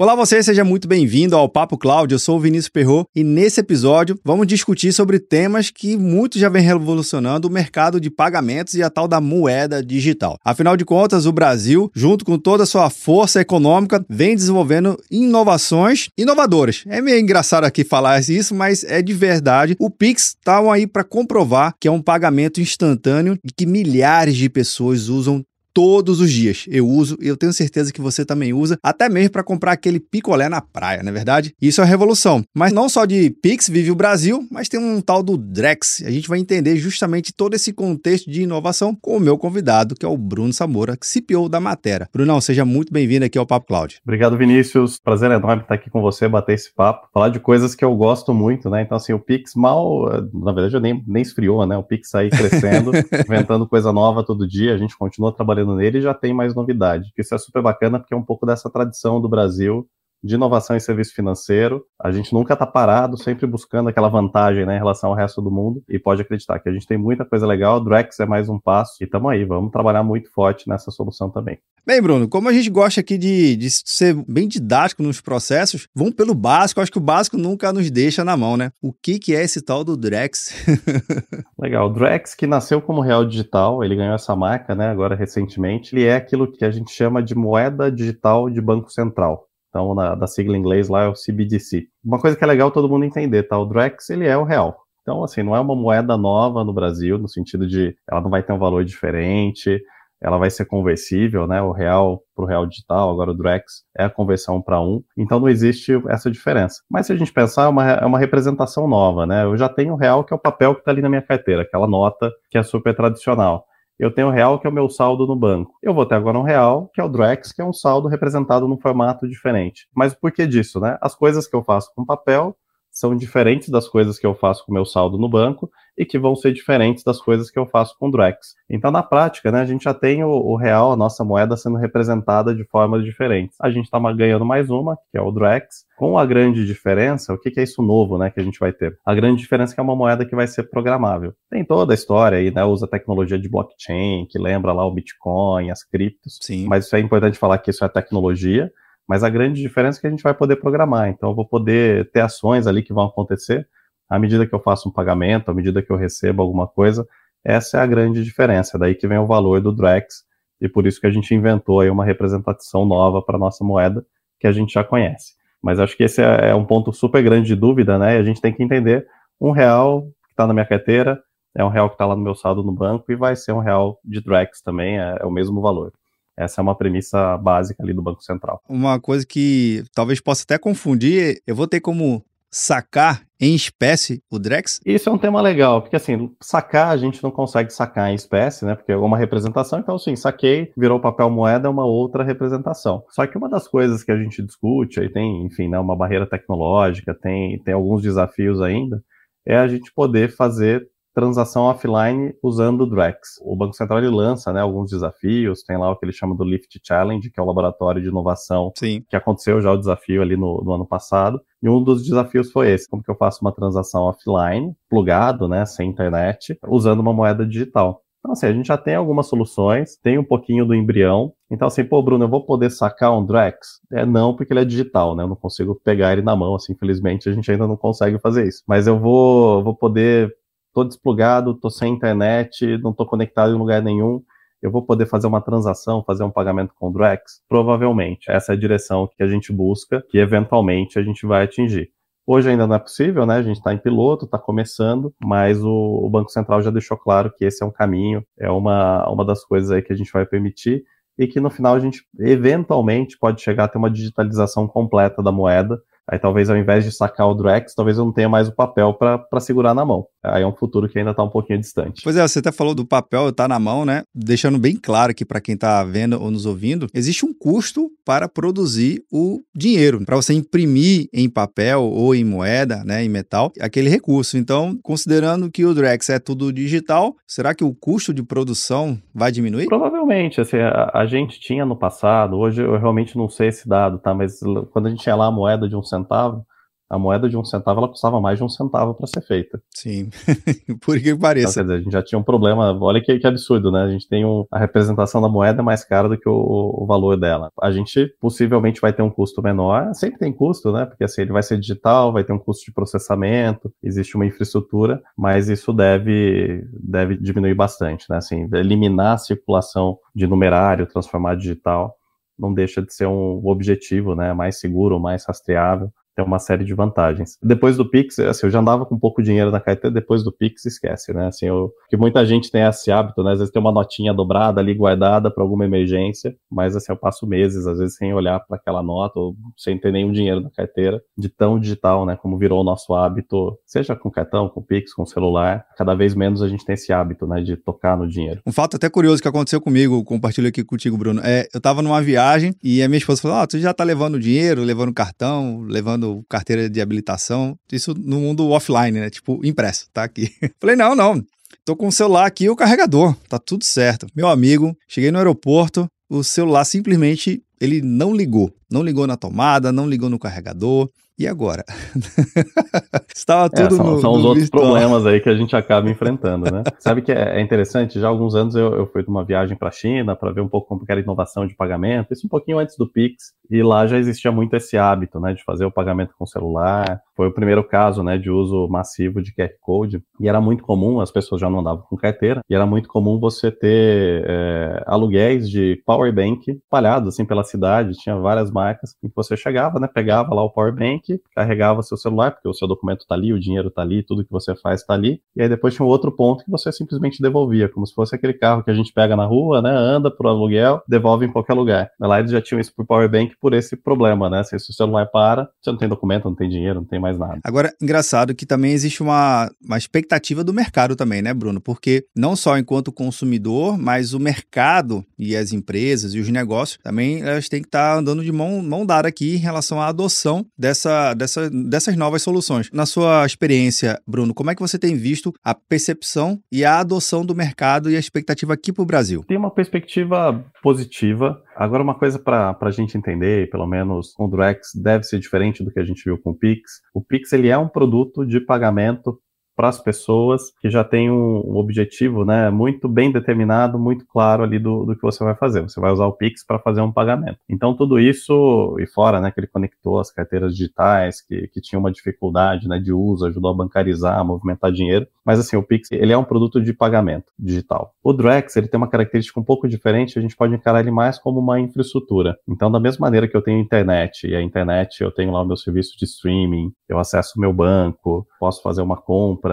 Olá você, seja muito bem-vindo ao Papo Cloud. Eu sou o Vinícius Perro e nesse episódio vamos discutir sobre temas que muito já vem revolucionando o mercado de pagamentos e a tal da moeda digital. Afinal de contas, o Brasil, junto com toda a sua força econômica, vem desenvolvendo inovações inovadoras. É meio engraçado aqui falar isso, mas é de verdade. O Pix está aí para comprovar que é um pagamento instantâneo e que milhares de pessoas usam todos os dias. Eu uso e eu tenho certeza que você também usa, até mesmo para comprar aquele picolé na praia, não é verdade? Isso é revolução. Mas não só de Pix vive o Brasil, mas tem um tal do Drex. A gente vai entender justamente todo esse contexto de inovação com o meu convidado, que é o Bruno Samora, CPO da Matera. Brunão, seja muito bem-vindo aqui ao Papo Cloud. Obrigado, Vinícius. Prazer enorme estar aqui com você, bater esse papo, falar de coisas que eu gosto muito, né? Então, assim, o Pix mal, na verdade, nem, nem esfriou, né? O Pix aí crescendo, inventando coisa nova todo dia, a gente continua trabalhando trabalhando nele já tem mais novidade. Isso é super bacana porque é um pouco dessa tradição do Brasil de inovação em serviço financeiro. A gente nunca está parado, sempre buscando aquela vantagem né, em relação ao resto do mundo. E pode acreditar que a gente tem muita coisa legal. O Drex é mais um passo e estamos aí. Vamos trabalhar muito forte nessa solução também. Bem, Bruno, como a gente gosta aqui de, de ser bem didático nos processos, vamos pelo básico. Acho que o básico nunca nos deixa na mão, né? O que, que é esse tal do Drex? Legal. O Drex, que nasceu como real digital, ele ganhou essa marca, né, agora recentemente. Ele é aquilo que a gente chama de moeda digital de banco central. Então, na, da sigla em inglês lá é o CBDC. Uma coisa que é legal todo mundo entender, tá? O Drex, ele é o real. Então, assim, não é uma moeda nova no Brasil, no sentido de ela não vai ter um valor diferente, ela vai ser conversível, né? O real para o real digital, agora o Drex é a conversão para um. Então não existe essa diferença. Mas se a gente pensar, é uma, é uma representação nova, né? Eu já tenho o real, que é o papel que está ali na minha carteira, aquela nota que é super tradicional eu tenho o real, que é o meu saldo no banco. Eu vou ter agora um real, que é o Drex, que é um saldo representado num formato diferente. Mas por que disso, né? As coisas que eu faço com papel são diferentes das coisas que eu faço com meu saldo no banco e que vão ser diferentes das coisas que eu faço com Drex. Então, na prática, né, a gente já tem o, o real, a nossa moeda, sendo representada de formas diferentes. A gente está ganhando mais uma, que é o Drex, com a grande diferença, o que, que, é isso novo né, que a gente vai ter? A grande diferença é que é uma moeda que vai ser programável. Tem toda a história aí, né, usa tecnologia de blockchain, que lembra lá o Bitcoin, as criptos, Sim. mas isso é importante falar que isso é tecnologia, mas a grande diferença é que a gente vai poder programar. Então, eu vou poder ter ações ali que vão acontecer à medida que eu faço um pagamento, à medida que eu recebo alguma coisa. Essa é a grande diferença. Daí que vem o valor do Drex e por isso que a gente inventou aí uma representação nova para nossa moeda que a gente já conhece. Mas acho que esse é, é um ponto super grande de dúvida, né? E a gente tem que entender um real que está na minha carteira é um real que está lá no meu saldo no banco e vai ser um real de Drex também, é, é o mesmo valor. Essa é uma premissa básica ali do Banco Central. Uma coisa que talvez possa até confundir, eu vou ter como sacar em espécie o Drex? Isso é um tema legal, porque assim, sacar a gente não consegue sacar em espécie, né? Porque é uma representação, então assim, saquei, virou papel moeda, é uma outra representação. Só que uma das coisas que a gente discute, aí tem, enfim, né, uma barreira tecnológica, tem, tem alguns desafios ainda, é a gente poder fazer transação offline usando o Drex. O Banco Central ele lança né, alguns desafios, tem lá o que ele chama do Lift Challenge, que é o laboratório de inovação Sim. que aconteceu já o desafio ali no, no, ano passado. E um dos desafios foi esse, como que eu faço uma transação offline, plugado, né, sem internet, usando uma moeda digital. Então, assim, a gente já tem algumas soluções, tem um pouquinho do embrião. Então, assim, pô, Bruno, eu vou poder sacar um Drex? É não, porque ele é digital, né? Eu não consigo pegar ele na mão, assim, infelizmente a gente ainda não consegue fazer isso. Mas eu vou, vou poder tô desplugado, tô sem internet, não tô conectado em lugar nenhum, eu vou poder fazer uma transação, fazer um pagamento com o Drex? Provavelmente. Essa é a direção que a gente busca, que eventualmente a gente vai atingir. Hoje ainda não é possível, né? A gente está em piloto, está começando, mas o, o, Banco Central já deixou claro que esse é um caminho, é uma, uma das coisas aí que a gente vai permitir. e que no final a gente eventualmente pode chegar a ter uma digitalização completa da moeda Aí talvez ao invés de sacar o Drex, talvez eu não tenha mais o papel para segurar na mão. Aí é um futuro que ainda está um pouquinho distante. Pois é, você até falou do papel estar tá na mão, né? Deixando bem claro que para quem está vendo ou nos ouvindo, existe um custo para produzir o dinheiro, para você imprimir em papel ou em moeda, né, em metal, aquele recurso. Então, considerando que o Drex é tudo digital, será que o custo de produção vai diminuir? Provavelmente, assim, a, a gente tinha no passado, hoje eu realmente não sei esse dado, tá? Mas quando a gente tinha lá a moeda de um centavo centavo, a moeda de um centavo ela custava mais de um centavo para ser feita. Sim, por que pareça. Então, dizer, a gente já tinha um problema, olha que, que absurdo, né? A gente tem um, a representação da moeda mais cara do que o, o, valor dela. A gente possivelmente vai ter um custo menor, sempre tem custo, né? Porque assim, ele vai ser digital, vai ter um custo de processamento, existe uma infraestrutura, mas isso deve, deve diminuir bastante, né? Assim, eliminar a circulação de numerário, transformar digital, não deixa de ser um objetivo, né? Mais seguro, mais rastreável tem uma série de vantagens. Depois do Pix, assim, eu já andava com pouco dinheiro na carteira, depois do Pix esquece, né? Assim, eu, que muita gente tem esse hábito, né? Às vezes tem uma notinha dobrada ali guardada para alguma emergência, mas assim, eu passo meses às vezes sem olhar para aquela nota ou sem ter nenhum dinheiro na carteira, de tão digital, né, como virou o nosso hábito, seja com cartão, com Pix, com celular, cada vez menos a gente tem esse hábito, né, de tocar no dinheiro. Um fato até curioso que aconteceu comigo, compartilho aqui contigo, Bruno, é, eu tava numa viagem e a minha esposa falou: "Ah, tu já tá levando dinheiro, levando cartão, levando carteira de habilitação, isso no mundo offline, né? Tipo, impresso, tá aqui. Falei, não, não. Tô com o celular aqui e o carregador, tá tudo certo. Meu amigo, cheguei no aeroporto, o celular simplesmente ele não ligou. Não ligou na tomada, não ligou no carregador. E agora? Estava é, tudo é, são, no, são no os outros virtual. problemas aí que a gente acaba enfrentando, né? Sabe que é, é, interessante? Já há alguns anos eu, eu fui de uma viagem para a China para ver um pouco como era a inovação de pagamento. Isso um pouquinho antes do Pix. E lá já existia muito esse hábito, né, de fazer o pagamento com celular. Foi o primeiro caso, né, de uso massivo de QR Code. E era muito comum, as pessoas já não andavam com carteira, e era muito comum você ter é, aluguéis de power bank espalhados assim pela cidade. Tinha várias marcas em que você chegava, né, pegava lá o power bank, carregava seu celular, porque o seu documento está ali, o dinheiro está ali, tudo que você faz está ali. E aí depois tinha um outro ponto que você simplesmente devolvia, como se fosse aquele carro que a gente pega na rua, né, anda pro aluguel, devolve em qualquer lugar. Lá eles já tinham isso por power bank por esse problema, né? Se o celular para, você não tem documento, não tem dinheiro, não tem mais nada. Agora, engraçado que também existe uma, uma expectativa do mercado também, né, Bruno? Porque não só enquanto consumidor, mas o mercado e as empresas e os negócios também elas têm que estar andando de mão, mão dada aqui em relação à adoção dessa, dessa, dessas novas soluções. Na sua experiência, Bruno, como é que você tem visto a percepção e a adoção do mercado e a expectativa aqui para o Brasil? Tem uma perspectiva positiva. Agora, uma coisa para a gente entender, pelo menos com o Drex, deve ser diferente do que a gente viu com o Pix. O Pix ele é um produto de pagamento para as pessoas que já tem um, objetivo né, muito bem determinado, muito claro ali do, do que você vai fazer. Você vai usar o Pix para fazer um pagamento. Então, tudo isso, e fora né, que ele conectou as carteiras digitais, que, que tinha uma dificuldade né, de uso, ajudou a bancarizar, a movimentar dinheiro. Mas assim, o Pix ele é um produto de pagamento digital. O Drex ele tem uma característica um pouco diferente, a gente pode encarar ele mais como uma infraestrutura. Então, da mesma maneira que eu tenho internet, e a internet eu tenho lá o meu serviço de streaming, eu acesso o meu banco, posso fazer uma compra,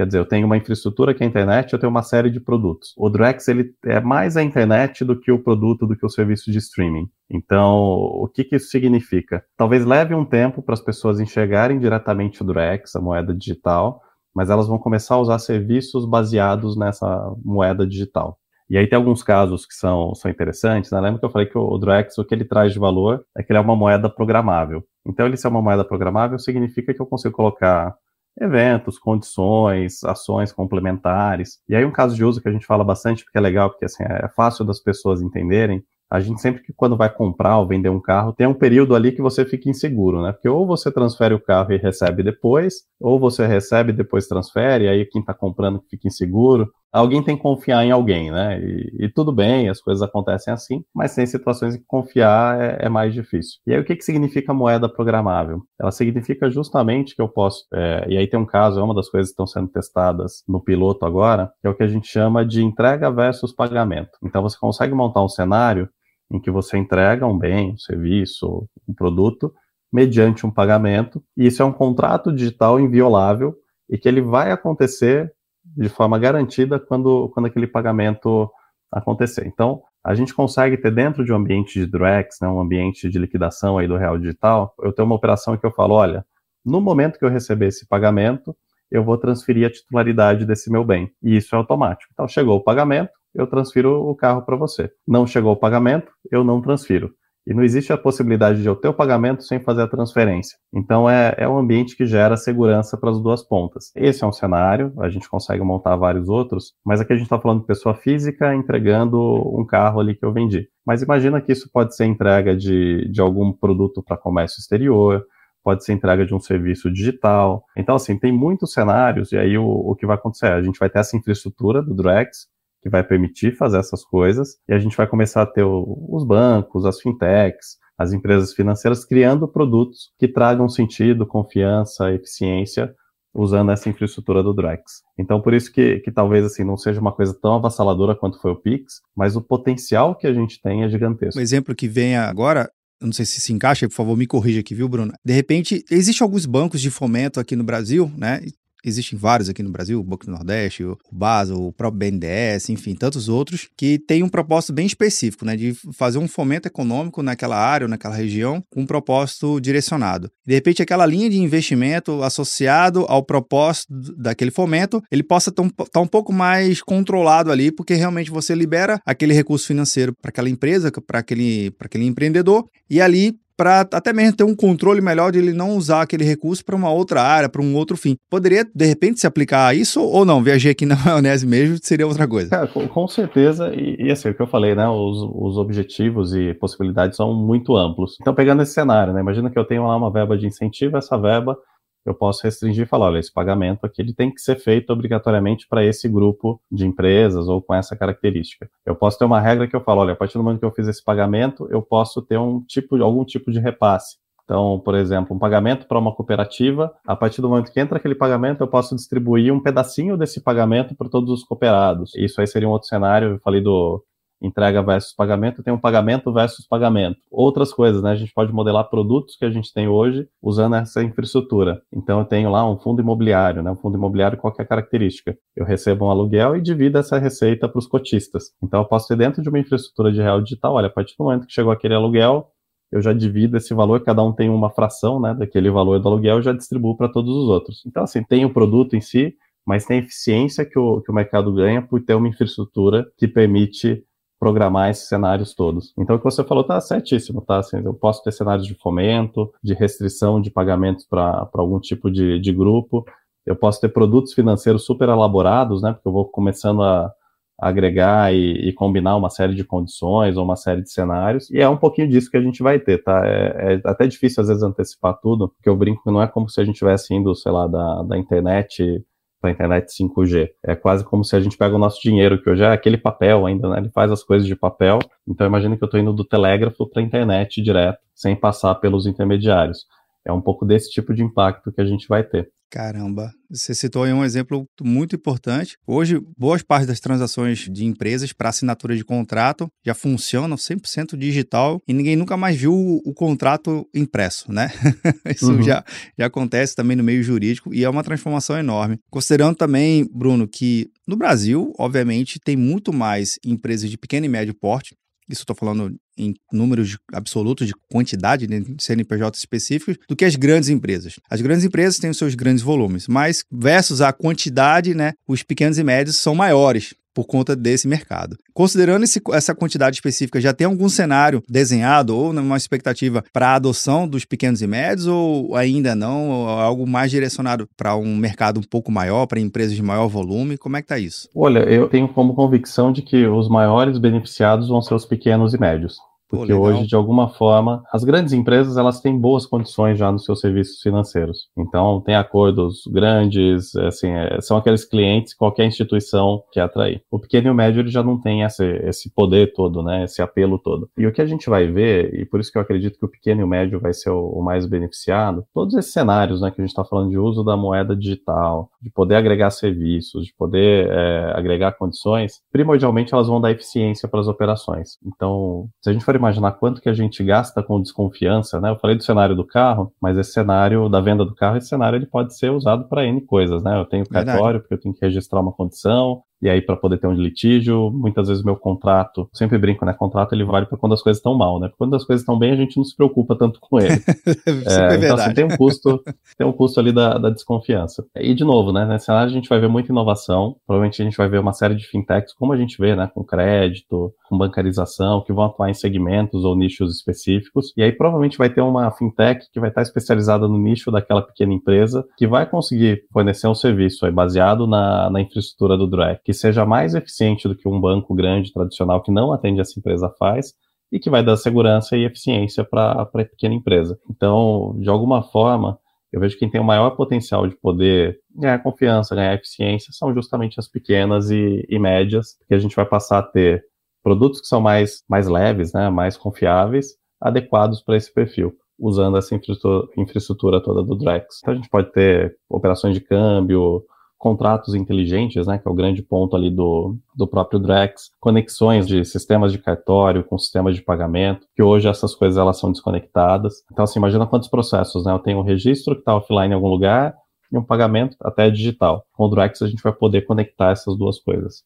Quer dizer, eu tenho uma infraestrutura que é a internet, eu tenho uma série de produtos. O Drex ele é mais a internet do que o produto, do que o serviço de streaming. Então, o que, que isso significa? Talvez leve um tempo para as pessoas enxergarem diretamente o Drex, a moeda digital, mas elas vão começar a usar serviços baseados nessa moeda digital. E aí tem alguns casos que são, são interessantes, né? Lembra que eu falei que o Drex, o que ele traz de valor é que ele é uma moeda programável. Então, ele ser uma moeda programável significa que eu consigo colocar eventos, condições, ações complementares. E aí um caso de uso que a gente fala bastante, porque é legal, porque assim, é fácil das pessoas entenderem, a gente sempre que quando vai comprar ou vender um carro, tem um período ali que você fica inseguro, né? Porque ou você transfere o carro e recebe depois, ou você recebe e depois transfere, aí quem está comprando fica inseguro. Alguém tem que confiar em alguém, né? E, e, tudo bem, as coisas acontecem assim, mas tem situações em que confiar é, é mais difícil. E aí o que, que significa moeda programável? Ela significa justamente que eu posso, é, e aí tem um caso, é uma das coisas que estão sendo testadas no piloto agora, que é o que a gente chama de entrega versus pagamento. Então você consegue montar um cenário em que você entrega um bem, um serviço, um produto, mediante um pagamento, e isso é um contrato digital inviolável e que ele vai acontecer de forma garantida quando, quando aquele pagamento acontecer. Então, a gente consegue ter dentro de um ambiente de Drex, né, um ambiente de liquidação aí do real digital, eu tenho uma operação que eu falo, olha, no momento que eu receber esse pagamento, eu vou transferir a titularidade desse meu bem. E isso é automático. Então, chegou o pagamento, eu transfiro o carro para você. Não chegou o pagamento, eu não transfiro. E não existe a possibilidade de eu ter o pagamento sem fazer a transferência. Então é, é um ambiente que gera segurança para as duas pontas. Esse é um cenário, a gente consegue montar vários outros, mas aqui a gente está falando de pessoa física entregando um carro ali que eu vendi. Mas imagina que isso pode ser entrega de, de algum produto para comércio exterior, pode ser entrega de um serviço digital. Então, assim, tem muitos cenários, e aí o, o que vai acontecer? A gente vai ter essa infraestrutura do Drex, que vai permitir fazer essas coisas, e a gente vai começar a ter o, os bancos, as fintechs, as empresas financeiras criando produtos que tragam sentido, confiança, eficiência usando essa infraestrutura do Drex. Então, por isso que, que talvez assim não seja uma coisa tão avassaladora quanto foi o Pix, mas o potencial que a gente tem é gigantesco. Um exemplo que vem agora eu não sei se se encaixa, por favor, me corrija aqui, viu, Bruno? De repente, existem alguns bancos de fomento aqui no Brasil, né? Existem vários aqui no Brasil, o Banco do Nordeste, o Basel, o próprio BNDES, enfim, tantos outros, que têm um propósito bem específico, né, de fazer um fomento econômico naquela área ou naquela região com um propósito direcionado. De repente, aquela linha de investimento associado ao propósito daquele fomento, ele possa estar tá um pouco mais controlado ali, porque realmente você libera aquele recurso financeiro para aquela empresa, para aquele, aquele empreendedor, e ali para até mesmo ter um controle melhor de ele não usar aquele recurso para uma outra área, para um outro fim. Poderia, de repente, se aplicar a isso ou não? Viajei aqui na maionese mesmo, seria outra coisa. Cara, com, com, certeza, e, e, assim, o que eu falei, né? Os, os objetivos e possibilidades são muito amplos. Então, pegando esse cenário, né? Imagina que eu tenho lá uma verba de incentivo, essa verba eu posso restringir e falar, olha, esse pagamento aqui ele tem que ser feito obrigatoriamente para esse grupo de empresas ou com essa característica. Eu posso ter uma regra que eu falo, olha, a partir do momento que eu fiz esse pagamento, eu posso ter um tipo, algum tipo de repasse. Então, por exemplo, um pagamento para uma cooperativa, a partir do momento que entra aquele pagamento, eu posso distribuir um pedacinho desse pagamento para todos os cooperados. Isso aí seria um outro cenário, eu falei do entrega versus pagamento, tem um pagamento versus pagamento. Outras coisas, né? A gente pode modelar produtos que a gente tem hoje usando essa infraestrutura. Então eu tenho lá um fundo imobiliário, né? Um fundo imobiliário qualquer característica. Eu recebo um aluguel e divido essa receita para os cotistas. Então eu posso ter dentro de uma infraestrutura de real digital, olha, a partir do momento que chegou aquele aluguel, eu já divido esse valor, cada um tem uma fração, né, daquele valor do aluguel, eu já distribuo para todos os outros. Então assim, tem o produto em si, mas tem a eficiência que o, que o mercado ganha por ter uma infraestrutura que permite programar esses cenários todos. Então, o que você falou tá certíssimo, tá? Assim, eu posso ter cenários de fomento, de restrição de pagamentos para algum tipo de, de grupo. Eu posso ter produtos financeiros super elaborados, né? Porque eu vou começando a, agregar e, e, combinar uma série de condições ou uma série de cenários, e é um pouquinho disso que a gente vai ter, tá? É, é até difícil às vezes antecipar tudo, porque eu brinco que não é como se a gente estivesse indo, sei lá, da, da internet para a internet 5G. É quase como se a gente pega o nosso dinheiro, que hoje é aquele papel ainda, né? Ele faz as coisas de papel. Então imagina que eu estou indo do telégrafo para a internet direto, sem passar pelos intermediários. É um pouco desse tipo de impacto que a gente vai ter. Caramba, você citou aí um exemplo muito importante. Hoje, boas partes das transações de empresas para assinatura de contrato já funcionam 100% digital e ninguém nunca mais viu o, o contrato impresso, né? Isso uhum. já, já acontece também no meio jurídico e é uma transformação enorme. Considerando também, Bruno, que no Brasil, obviamente, tem muito mais empresas de pequeno e médio porte isso estou falando em números absolutos de quantidade de CNPJ específicos, do que as grandes empresas. As grandes empresas têm os seus grandes volumes, mas versus a quantidade, né, os pequenos e médios são maiores por conta desse mercado. Considerando esse, essa quantidade específica, já tem algum cenário desenhado ou uma expectativa para a adoção dos pequenos e médios ou ainda não? Ou algo mais direcionado para um mercado um pouco maior, para empresas de maior volume? Como é que está isso? Olha, eu tenho como convicção de que os maiores beneficiados vão ser os pequenos e médios. Porque Pô, hoje, de alguma forma, as grandes empresas elas têm boas condições já nos seus serviços financeiros. Então, tem acordos grandes, assim, é, são aqueles clientes que qualquer instituição quer atrair. O pequeno e o médio ele já não tem esse, esse poder todo, né, esse apelo todo. E o que a gente vai ver, e por isso que eu acredito que o pequeno e o médio vai ser o, o mais beneficiado, todos esses cenários, né, que a gente está falando de uso da moeda digital, de poder agregar serviços, de poder é, agregar condições, primordialmente elas vão dar eficiência para as operações. Então, se a gente for imaginar quanto que a gente gasta com desconfiança, né? Eu falei do cenário do carro, mas esse cenário da venda do carro, esse cenário ele pode ser usado para N coisas, né? Eu tenho cartório porque eu tenho que registrar uma condição, e aí para poder ter um litígio, muitas vezes meu contrato, sempre brinco, né? Contrato ele vale para quando as coisas estão mal, né? Porque quando as coisas estão bem, a gente não se preocupa tanto com ele. é, é então, assim, tem um custo, tem um custo ali da, da desconfiança. E de novo, né? Nesse cenário a gente vai ver muita inovação, provavelmente a gente vai ver uma série de fintechs, como a gente vê, né? Com crédito, com bancarização, que vão atuar em segmentos ou nichos específicos. E aí provavelmente vai ter uma fintech que vai estar especializada no nicho daquela pequena empresa, que vai conseguir fornecer um serviço aí, baseado na, na infraestrutura do Drake, que seja mais eficiente do que um banco grande tradicional que não atende essa empresa faz, e que vai dar segurança e eficiência para a pequena empresa. Então, de alguma forma, eu vejo que quem tem o maior potencial de poder ganhar confiança, ganhar eficiência, são justamente as pequenas e, e médias, que a gente vai passar a ter produtos que são mais, mais leves, né, mais confiáveis, adequados para esse perfil, usando essa infraestrutura, infraestrutura toda do Drex. Então a gente pode ter operações de câmbio, contratos inteligentes, né, que é o grande ponto ali do, do próprio Drex, conexões de sistemas de cartório com sistemas de pagamento, que hoje essas coisas elas são desconectadas. Então, assim, imagina quantos processos, né? Eu tenho um registro que está offline em algum lugar e um pagamento até digital. Com o Drex a gente vai poder conectar essas duas coisas.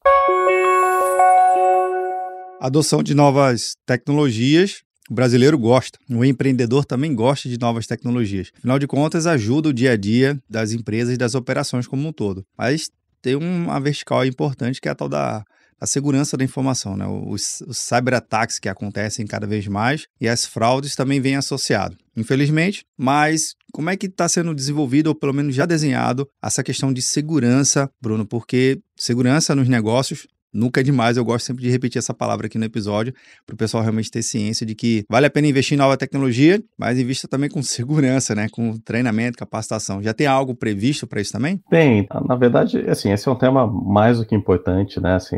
Adoção de novas tecnologias o brasileiro gosta, o empreendedor também gosta de novas tecnologias. Afinal de contas, ajuda o dia a dia das empresas e das operações como um todo. Mas tem uma vertical importante que é a tal da segurança da informação, né? Os, os cyberataques que acontecem cada vez mais e as fraudes também vêm associados. Infelizmente, mas como é que está sendo desenvolvido, ou pelo menos já desenhado, essa questão de segurança, Bruno? Porque segurança nos negócios Nunca é demais, eu gosto sempre de repetir essa palavra aqui no episódio, para o pessoal realmente ter ciência de que vale a pena investir em nova tecnologia, mas invista também com segurança, né? Com treinamento, capacitação. Já tem algo previsto para isso também? Tem. Na verdade, assim, esse é um tema mais do que importante, né? Assim,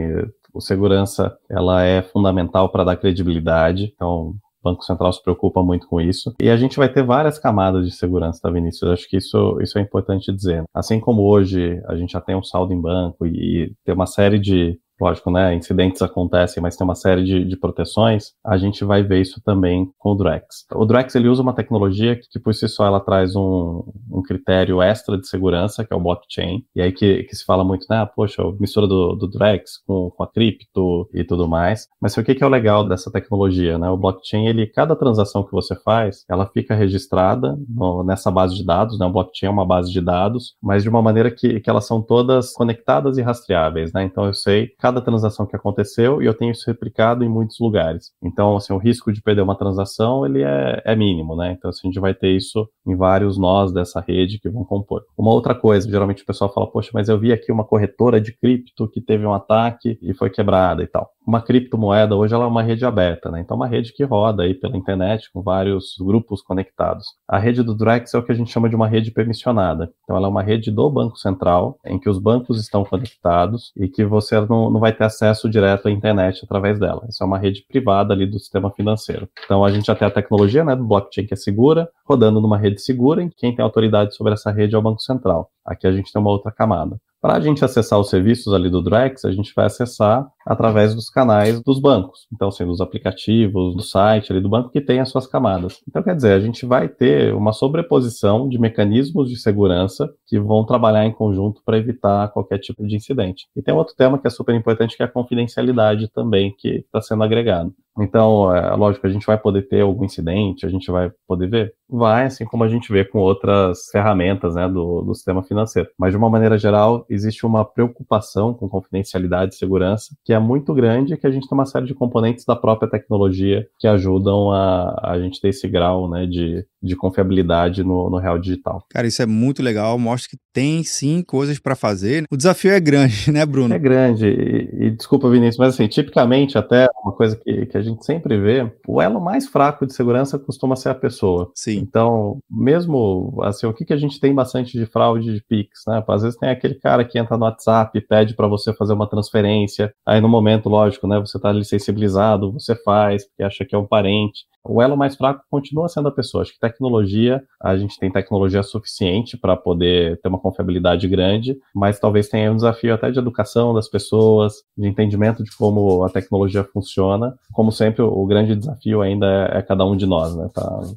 o segurança, ela é fundamental para dar credibilidade. Então, o Banco Central se preocupa muito com isso. E a gente vai ter várias camadas de segurança, tá, Vinícius? Eu acho que isso, isso é importante dizer. Assim como hoje a gente já tem um saldo em banco e, e tem uma série de lógico, né, incidentes acontecem, mas tem uma série de, de, proteções, a gente vai ver isso também com o Drex. O Drex, ele usa uma tecnologia que, que por si só, ela traz um, um, critério extra de segurança, que é o blockchain, e aí que, que se fala muito, né, ah, poxa, mistura do, do Drex com, com a cripto e tudo mais, mas o que, que é o legal dessa tecnologia, né, o blockchain, ele, cada transação que você faz, ela fica registrada no, nessa base de dados, né, o blockchain é uma base de dados, mas de uma maneira que, que elas são todas conectadas e rastreáveis, né, então eu sei cada transação que aconteceu e eu tenho isso replicado em muitos lugares. Então, assim, o risco de perder uma transação, ele é, é mínimo, né? Então, assim, a gente vai ter isso em vários nós dessa rede que vão compor. Uma outra coisa, geralmente o pessoal fala, poxa, mas eu vi aqui uma corretora de cripto que teve um ataque e foi quebrada e tal uma criptomoeda hoje ela é uma rede aberta, né? Então, uma rede que roda aí pela internet com vários grupos conectados. A rede do Drex é o que a gente chama de uma rede permissionada. Então, ela é uma rede do Banco Central, em que os bancos estão conectados e que você não, não vai ter acesso direto à internet através dela. Essa é uma rede privada ali do sistema financeiro. Então, a gente já tem a tecnologia né, do blockchain que é segura, rodando numa rede segura, e quem tem autoridade sobre essa rede é o Banco Central. Aqui a gente tem uma outra camada. Para a gente acessar os serviços ali do Drex, a gente vai acessar através dos canais dos bancos. Então, sendo os aplicativos, do site ali do banco que tem as suas camadas. Então, quer dizer, a gente vai ter uma sobreposição de mecanismos de segurança que vão trabalhar em conjunto para evitar qualquer tipo de incidente. E tem outro tema que é super importante, que é a confidencialidade também, que está sendo agregado. Então, é lógico, a gente vai poder ter algum incidente, a gente vai poder ver? Vai, assim como a gente vê com outras ferramentas né, do, do sistema financeiro. Mas, de uma maneira geral, existe uma preocupação com confidencialidade e segurança que é muito grande que a gente tem uma série de componentes da própria tecnologia que ajudam a, a gente ter esse grau né, de, de confiabilidade no, no real digital. Cara, isso é muito legal, mostra que tem sim coisas para fazer. O desafio é grande, né, Bruno? É grande. E, e, desculpa, Vinícius, mas assim, tipicamente, até uma coisa que, que a gente sempre vê, o elo mais fraco de segurança costuma ser a pessoa. Sim. Então, mesmo assim, o que, que a gente tem bastante de fraude de Pix, né? Às vezes tem aquele cara que entra no WhatsApp e pede para você fazer uma transferência, aí no momento, lógico, né, você está ali sensibilizado, você faz, porque acha que é um parente o elo mais fraco continua sendo a pessoa. Acho que tecnologia, a gente tem tecnologia suficiente para poder ter uma confiabilidade grande, mas talvez tenha um desafio até de educação das pessoas, de entendimento de como a tecnologia funciona. Como sempre, o grande desafio ainda é, é cada um de nós, né,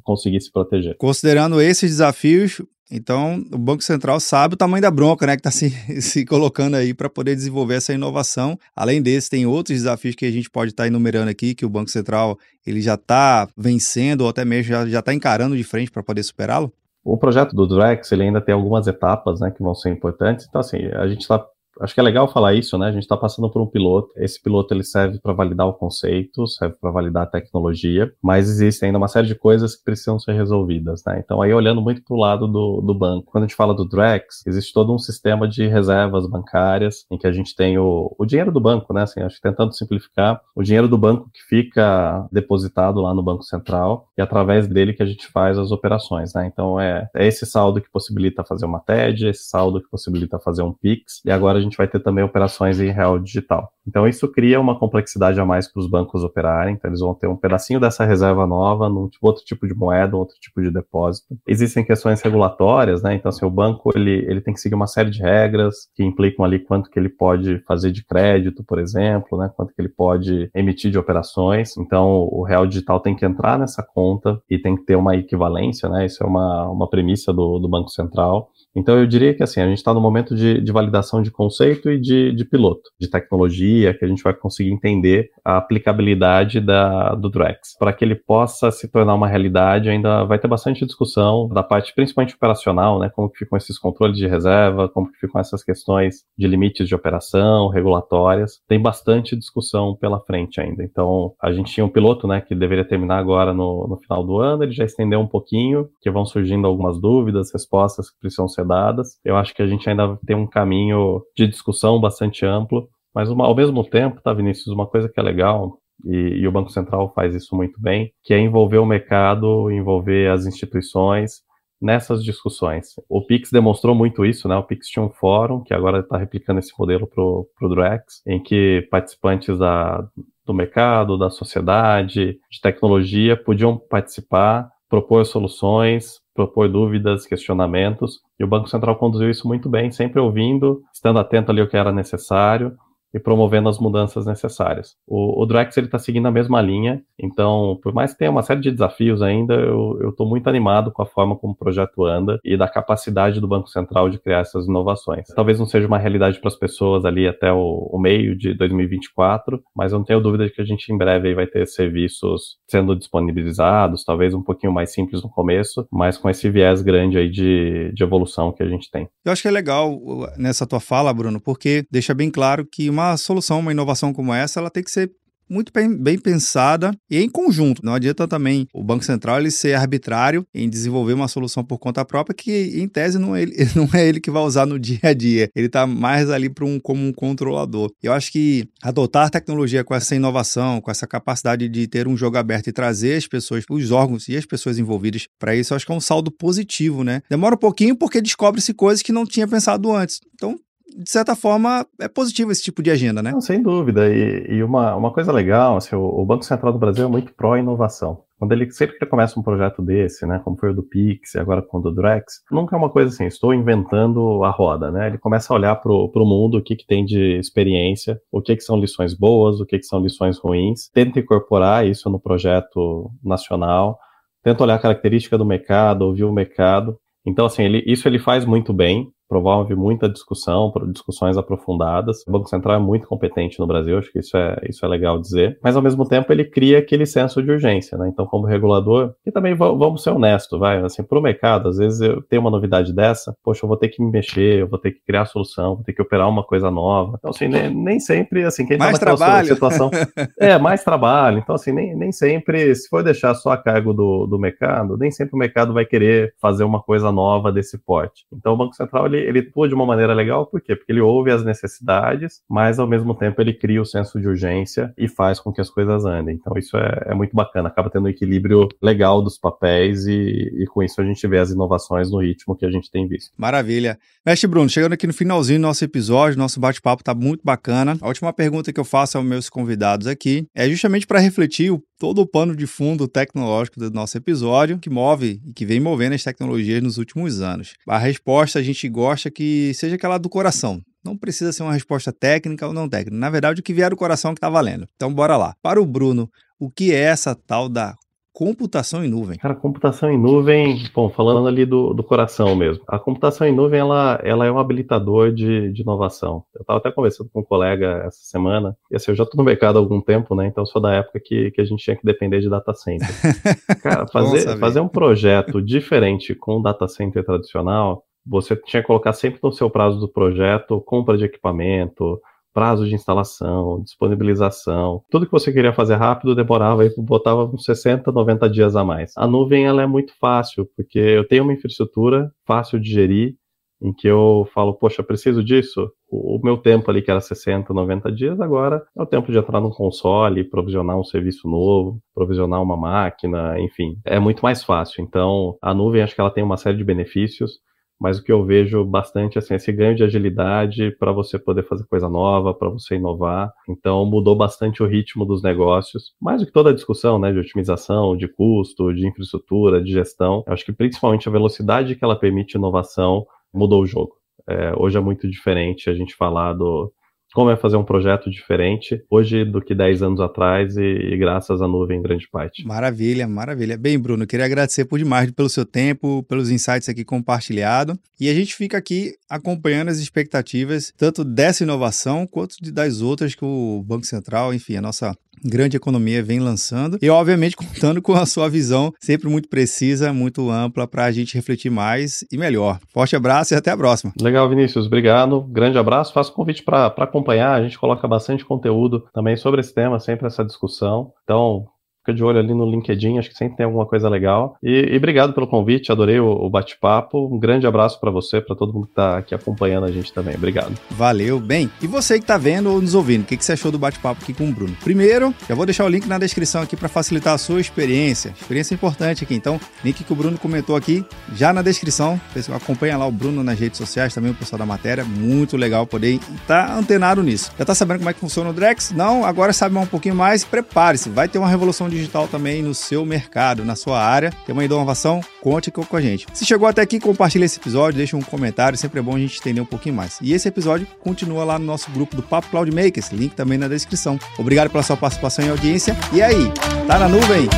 conseguir se proteger. Considerando esses desafios, Então, o Banco Central sabe o tamanho da bronca, né, que está se, se colocando aí para poder desenvolver essa inovação. Além desse, tem outros desafios que a gente pode estar tá enumerando aqui, que o Banco Central ele já está vencendo ou até mesmo já está encarando de frente para poder superá-lo? O projeto do Drex ele ainda tem algumas etapas né, que vão ser importantes. Então, assim, a gente está Acho que é legal falar isso, né? A gente está passando por um piloto. Esse piloto ele serve para validar o conceito, serve para validar a tecnologia, mas existe ainda uma série de coisas que precisam ser resolvidas, né? Então aí olhando muito para o lado do, do banco, quando a gente fala do Drex, existe todo um sistema de reservas bancárias em que a gente tem o, o dinheiro do banco, né? Assim, acho que tentando simplificar, o dinheiro do banco que fica depositado lá no Banco Central e através dele que a gente faz as operações, né? Então é, é esse saldo que possibilita fazer uma TED, esse saldo que possibilita fazer um PIX, e agora a gente gente vai ter também operações em real digital. Então, isso cria uma complexidade a mais para os bancos operarem. Então, eles vão ter um pedacinho dessa reserva nova num tipo, outro tipo de moeda, outro tipo de depósito. Existem questões regulatórias, né? Então, assim, o banco ele, ele tem que seguir uma série de regras que implicam ali quanto que ele pode fazer de crédito, por exemplo, né? Quanto que ele pode emitir de operações. Então, o real digital tem que entrar nessa conta e tem que ter uma equivalência, né? Isso é uma, uma premissa do, do Banco Central. Então eu diria que assim, a gente está no momento de, de, validação de conceito e de, de, piloto, de tecnologia, que a gente vai conseguir entender a aplicabilidade da, do Drex. Para que ele possa se tornar uma realidade, ainda vai ter bastante discussão da parte principalmente operacional, né? Como que ficam esses controles de reserva, como que ficam essas questões de limites de operação, regulatórias. Tem bastante discussão pela frente ainda. Então, a gente tinha um piloto, né, que deveria terminar agora no, no final do ano, ele já estendeu um pouquinho, que vão surgindo algumas dúvidas, respostas que precisam ser dadas. Eu acho que a gente ainda tem um caminho de discussão bastante amplo, mas uma, ao mesmo tempo, tá, Vinícius, uma coisa que é legal, e, e, o Banco Central faz isso muito bem, que é envolver o mercado, envolver as instituições nessas discussões. O Pix demonstrou muito isso, né? O Pix tinha um fórum que agora está replicando esse modelo para o Drex, em que participantes da, do mercado, da sociedade, de tecnologia podiam participar, propor soluções, propor dúvidas, questionamentos, e o Banco Central conduziu isso muito bem, sempre ouvindo, estando atento ali ao que era necessário, e promovendo as mudanças necessárias. O, o Drex está seguindo a mesma linha, então, por mais que tenha uma série de desafios ainda, eu estou muito animado com a forma como o projeto anda e da capacidade do Banco Central de criar essas inovações. Talvez não seja uma realidade para as pessoas ali até o, o, meio de 2024, mas eu não tenho dúvida de que a gente em breve vai ter serviços sendo disponibilizados, talvez um pouquinho mais simples no começo, mas com esse viés grande aí de, de evolução que a gente tem. Eu acho que é legal nessa tua fala, Bruno, porque deixa bem claro que uma uma solução, uma inovação como essa, ela tem que ser muito bem, bem, pensada e em conjunto. Não adianta também o Banco Central ele ser arbitrário em desenvolver uma solução por conta própria que, em tese, não é ele, não é ele que vai usar no dia a dia. Ele está mais ali um, como um controlador. Eu acho que adotar tecnologia com essa inovação, com essa capacidade de ter um jogo aberto e trazer as pessoas, os órgãos e as pessoas envolvidas para isso, eu acho que é um saldo positivo, né? Demora um pouquinho porque descobre-se coisas que não tinha pensado antes. Então, de certa forma, é positivo esse tipo de agenda, né? Não, sem dúvida. E, e uma, uma coisa legal, assim, o, Banco Central do Brasil é muito pró-inovação. Quando ele sempre que ele começa um projeto desse, né, como foi o do Pix e agora com o do Drex, nunca é uma coisa assim, estou inventando a roda, né? Ele começa a olhar para o mundo, o que, que tem de experiência, o que, que são lições boas, o que, que são lições ruins, tenta incorporar isso no projeto nacional, tenta olhar a característica do mercado, ouvir o mercado. Então, assim, ele, isso ele faz muito bem promove muita discussão, discussões aprofundadas. O Banco Central é muito competente no Brasil, acho que isso é, isso é legal dizer. Mas, ao mesmo tempo, ele cria aquele senso de urgência, né? Então, como regulador, e também vamos ser honestos, vai, assim, para o mercado, às vezes eu tenho uma novidade dessa, poxa, eu vou ter que me mexer, eu vou ter que criar solução, vou ter que operar uma coisa nova. Então, assim, nem, nem sempre, assim, quem está naquela trabalho. situação... é, mais trabalho. Então, assim, nem, nem sempre, se for deixar só a cargo do, do mercado, nem sempre o mercado vai querer fazer uma coisa nova desse porte. Então, o Banco Central, ele ele atua de uma maneira legal, por quê? Porque ele ouve as necessidades, mas ao mesmo tempo ele cria o senso de urgência e faz com que as coisas andem. Então isso é, é muito bacana, acaba tendo um equilíbrio legal dos papéis e, e, com isso a gente vê as inovações no ritmo que a gente tem visto. Maravilha. Mestre Bruno, chegando aqui no finalzinho do nosso episódio, nosso bate-papo está muito bacana. A última pergunta que eu faço aos meus convidados aqui é justamente para refletir o todo o pano de fundo tecnológico do nosso episódio, que move e que vem movendo as tecnologias nos últimos anos. A resposta a gente gosta que seja aquela do coração. Não precisa ser uma resposta técnica ou não técnica. Na verdade, o que vier do coração é que está valendo. Então, bora lá. Para o Bruno, o que é essa tal da computação em nuvem? Cara, computação em nuvem, bom, falando ali do, do coração mesmo. A computação em nuvem, ela, ela é um habilitador de, de inovação. Eu estava até conversando com um colega essa semana, e assim, eu já estou no mercado há algum tempo, né? Então sou da época que, que a gente tinha que depender de data center. Cara, fazer, fazer um projeto diferente com data center tradicional, você tinha que colocar sempre no seu prazo do projeto compra de equipamento, prazo de instalação, disponibilização, tudo que você queria fazer rápido demorava e botava uns 60, 90 dias a mais. A nuvem ela é muito fácil, porque eu tenho uma infraestrutura fácil de gerir, em que eu falo, poxa, preciso disso. O, meu tempo ali, que era 60, 90 dias, agora é o tempo de entrar num console, provisionar um serviço novo, provisionar uma máquina, enfim. É muito mais fácil. Então, a nuvem, acho que ela tem uma série de benefícios mas o que eu vejo bastante assim, esse ganho de agilidade para você poder fazer coisa nova, para você inovar. Então mudou bastante o ritmo dos negócios. Mais do que toda a discussão, né, de otimização, de custo, de infraestrutura, de gestão, eu acho que principalmente a velocidade que ela permite inovação mudou o jogo. É, hoje é muito diferente a gente falar do, como é fazer um projeto diferente hoje do que 10 anos atrás e, e, graças à nuvem em grande parte. Maravilha, maravilha. Bem, Bruno, queria agradecer por demais pelo seu tempo, pelos insights aqui compartilhado. E a gente fica aqui acompanhando as expectativas tanto dessa inovação quanto de, das outras que o Banco Central, enfim, a nossa grande economia vem lançando e, obviamente, contando com a sua visão sempre muito precisa, muito ampla para a gente refletir mais e melhor. Forte abraço e até a próxima. Legal, Vinícius. Obrigado. Grande abraço. Faço convite para acompanhar. A gente coloca bastante conteúdo também sobre esse tema, sempre essa discussão. Então, Fica de olho ali no LinkedIn, acho que sempre tem alguma coisa legal. E, e obrigado pelo convite, adorei o, o bate-papo. Um grande abraço para você, para todo mundo que está aqui acompanhando a gente também. Obrigado. Valeu, bem. E você que está vendo ou nos ouvindo, o que, que você achou do bate-papo aqui com o Bruno? Primeiro, já vou deixar o link na descrição aqui para facilitar a sua experiência. Experiência importante aqui. Então, link que o Bruno comentou aqui, já na descrição. Acompanha lá o Bruno nas redes sociais, também o pessoal da matéria. Muito legal poder estar tá antenado nisso. Já está sabendo como é que funciona o Drex? Não? Agora sabe um pouquinho mais? Prepare-se. Vai ter uma revolução digital também no seu mercado, na sua área. Tem uma inovação? Conte com a gente. Se chegou até aqui, compartilhe esse episódio, deixa um comentário, sempre é bom a gente entender um pouquinho mais. E esse episódio continua lá no nosso grupo do Papo Cloud Makers, link também na descrição. Obrigado pela sua participação e audiência. E aí, tá na nuvem?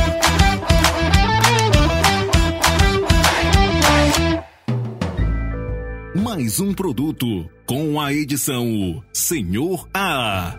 Mais um produto com a edição Senhor A.